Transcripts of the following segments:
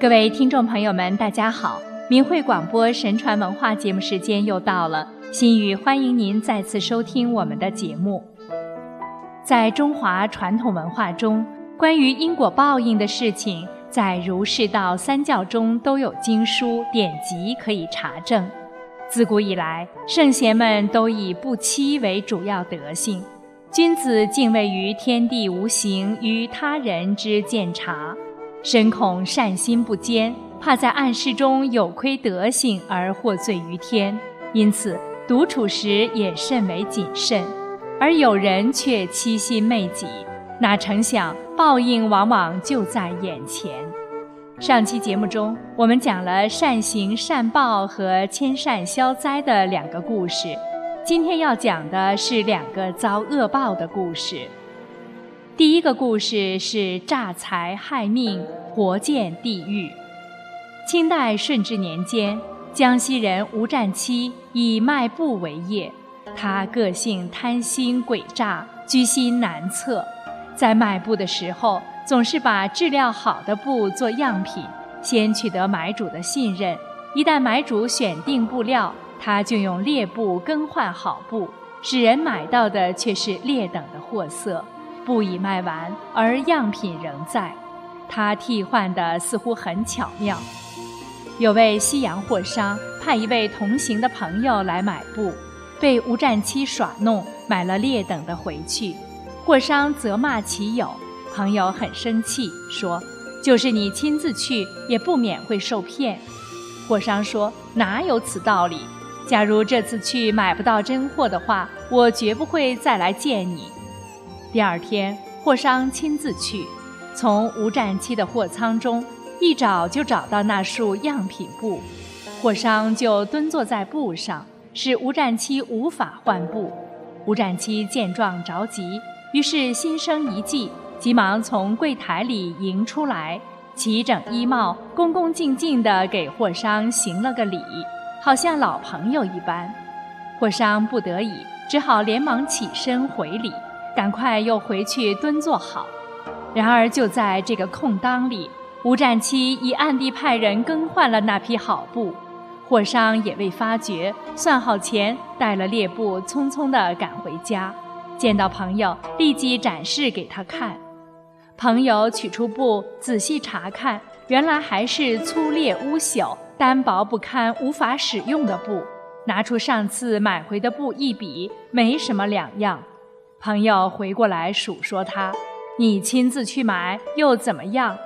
各位听众朋友们，大家好！明慧广播神传文化节目时间又到了，心语欢迎您再次收听我们的节目。在中华传统文化中，关于因果报应的事情，在儒释道三教中都有经书典籍可以查证。自古以来，圣贤们都以不欺为主要德性，君子敬畏于天地无形与他人之鉴察。深恐善心不坚，怕在暗示中有亏德性而获罪于天，因此独处时也甚为谨慎。而有人却欺心媚己，哪成想报应往往就在眼前。上期节目中，我们讲了善行善报和千善消灾的两个故事，今天要讲的是两个遭恶报的故事。第一个故事是诈财害命，活见地狱。清代顺治年间，江西人吴占期以卖布为业，他个性贪心诡诈，居心难测。在卖布的时候，总是把质量好的布做样品，先取得买主的信任。一旦买主选定布料，他就用劣布更换好布，使人买到的却是劣等的货色。布已卖完，而样品仍在，他替换的似乎很巧妙。有位西洋货商派一位同行的朋友来买布，被吴占期耍弄，买了劣等的回去。货商责骂其友，朋友很生气，说：“就是你亲自去，也不免会受骗。”货商说：“哪有此道理？假如这次去买不到真货的话，我绝不会再来见你。”第二天，货商亲自去，从无占期的货仓中一找就找到那束样品布，货商就蹲坐在布上，使吴占期无法换布。吴占期见状着急，于是心生一计，急忙从柜台里迎出来，齐整衣帽，恭恭敬敬地给货商行了个礼，好像老朋友一般。货商不得已，只好连忙起身回礼。赶快又回去蹲坐好。然而就在这个空当里，吴占期已暗地派人更换了那批好布，货商也未发觉，算好钱，带了劣布，匆匆地赶回家。见到朋友，立即展示给他看。朋友取出布，仔细查看，原来还是粗劣污朽、单薄不堪、无法使用的布。拿出上次买回的布一比，没什么两样。朋友回过来数说他：“你亲自去买又怎么样？”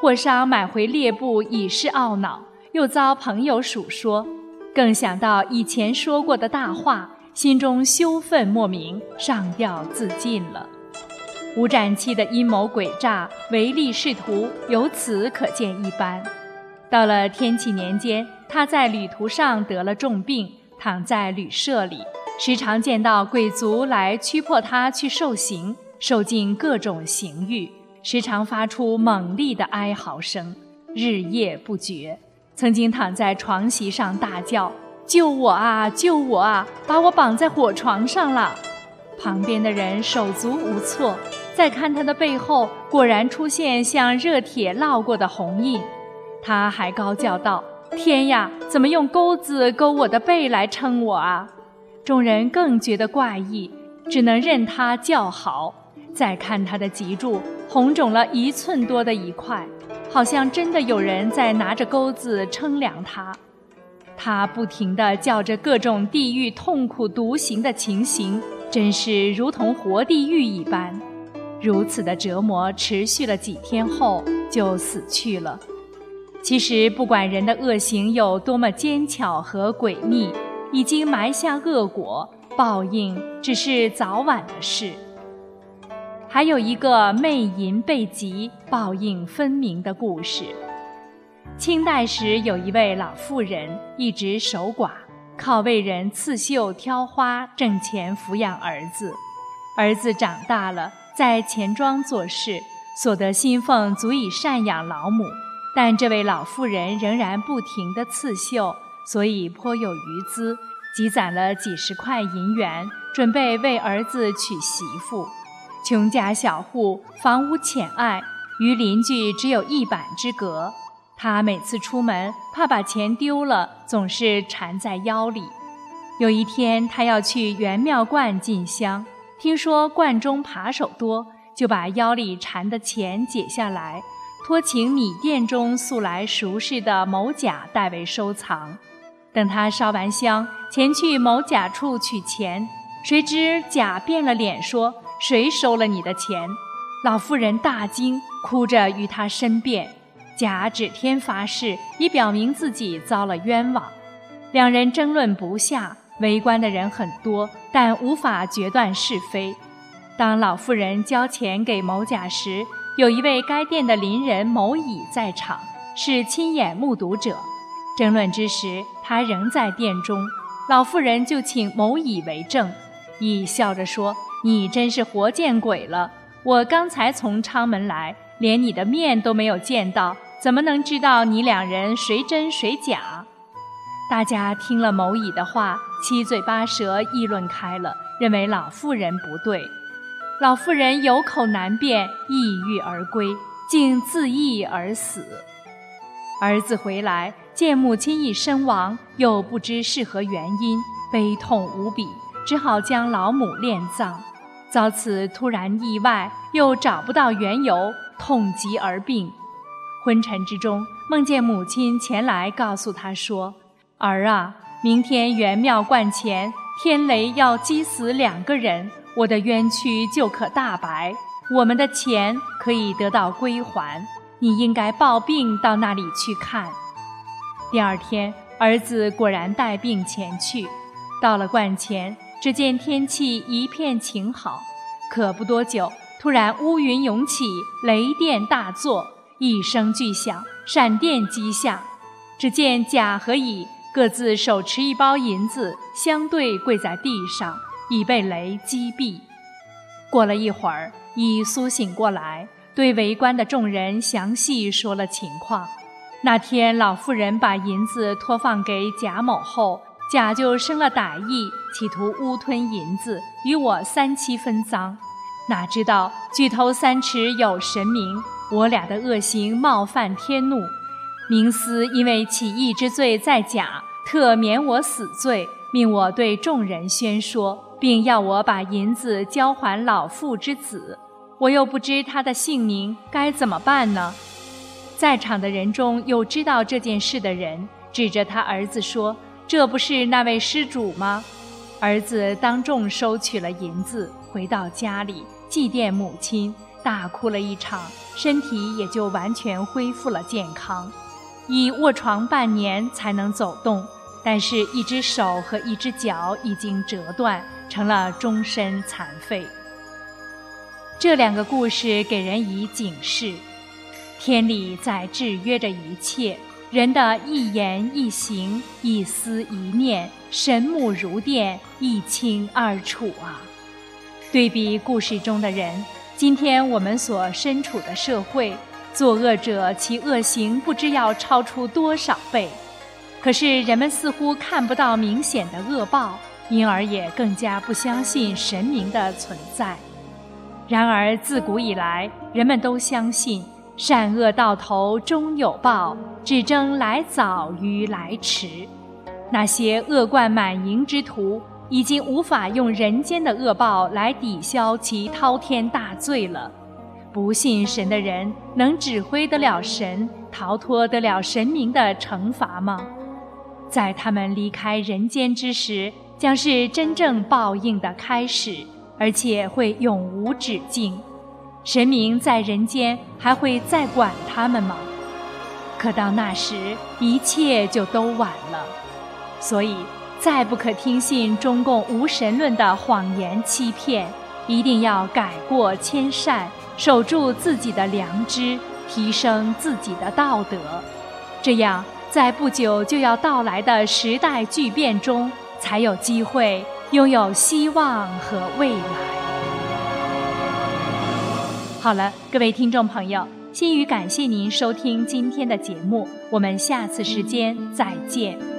货商买回猎布已是懊恼，又遭朋友数说，更想到以前说过的大话，心中羞愤莫名，上吊自尽了。吴展期的阴谋诡诈、唯利是图，由此可见一斑。到了天启年间，他在旅途上得了重病，躺在旅舍里。时常见到鬼卒来驱迫他去受刑，受尽各种刑狱，时常发出猛烈的哀嚎声，日夜不绝。曾经躺在床席上大叫：“救我啊！救我啊！把我绑在火床上了！”旁边的人手足无措。再看他的背后，果然出现像热铁烙过的红印。他还高叫道：“天呀，怎么用钩子勾我的背来撑我啊？”众人更觉得怪异，只能任他叫好。再看他的脊柱，红肿了一寸多的一块，好像真的有人在拿着钩子称量他。他不停地叫着各种地狱痛苦独行的情形，真是如同活地狱一般。如此的折磨持续了几天后，就死去了。其实，不管人的恶行有多么奸巧和诡秘。已经埋下恶果，报应只是早晚的事。还有一个媚淫被疾、报应分明的故事。清代时，有一位老妇人一直守寡，靠为人刺绣、挑花挣钱抚养儿子。儿子长大了，在钱庄做事，所得薪俸足以赡养老母，但这位老妇人仍然不停地刺绣。所以颇有余资，积攒了几十块银元，准备为儿子娶媳妇。穷家小户，房屋浅隘，与邻居只有一板之隔。他每次出门，怕把钱丢了，总是缠在腰里。有一天，他要去元妙观进香，听说观中扒手多，就把腰里缠的钱解下来，托请米店中素来熟识的某甲代为收藏。等他烧完香，前去某甲处取钱，谁知甲变了脸说：“谁收了你的钱？”老妇人大惊，哭着与他申辩。甲指天发誓，以表明自己遭了冤枉。两人争论不下。围观的人很多，但无法决断是非。当老妇人交钱给某甲时，有一位该店的邻人某乙在场，是亲眼目睹者。争论之时，他仍在殿中。老妇人就请某乙为证。乙笑着说：“你真是活见鬼了！我刚才从昌门来，连你的面都没有见到，怎么能知道你两人谁真谁假？”大家听了某乙的话，七嘴八舌议论开了，认为老妇人不对。老妇人有口难辩，抑郁而归，竟自缢而死。儿子回来见母亲已身亡，又不知是何原因，悲痛无比，只好将老母殓葬。遭此突然意外，又找不到缘由，痛极而病。昏沉之中，梦见母亲前来告诉他说。儿啊，明天元庙观前，天雷要击死两个人，我的冤屈就可大白，我们的钱可以得到归还。你应该抱病到那里去看。第二天，儿子果然带病前去，到了观前，只见天气一片晴好，可不多久，突然乌云涌起，雷电大作，一声巨响，闪电击下，只见甲和乙。各自手持一包银子，相对跪在地上，已被雷击毙。过了一会儿，乙苏醒过来，对围观的众人详细说了情况。那天老妇人把银子托放给贾某后，贾就生了歹意，企图污吞银子，与我三七分赃。哪知道举头三尺有神明，我俩的恶行冒犯天怒。明思因为起义之罪在贾，特免我死罪，命我对众人宣说，并要我把银子交还老妇之子。我又不知他的姓名，该怎么办呢？在场的人中有知道这件事的人，指着他儿子说：“这不是那位施主吗？”儿子当众收取了银子，回到家里祭奠母亲，大哭了一场，身体也就完全恢复了健康。已卧床半年才能走动，但是一只手和一只脚已经折断，成了终身残废。这两个故事给人以警示：天理在制约着一切，人的一言一行、一思一念，神目如电，一清二楚啊！对比故事中的人，今天我们所身处的社会。作恶者其恶行不知要超出多少倍，可是人们似乎看不到明显的恶报，因而也更加不相信神明的存在。然而自古以来，人们都相信善恶到头终有报，只争来早与来迟。那些恶贯满盈之徒，已经无法用人间的恶报来抵消其滔天大罪了。不信神的人能指挥得了神，逃脱得了神明的惩罚吗？在他们离开人间之时，将是真正报应的开始，而且会永无止境。神明在人间还会再管他们吗？可到那时，一切就都晚了。所以，再不可听信中共无神论的谎言欺骗，一定要改过迁善。守住自己的良知，提升自己的道德，这样在不久就要到来的时代巨变中，才有机会拥有希望和未来。好了，各位听众朋友，心语感谢您收听今天的节目，我们下次时间再见。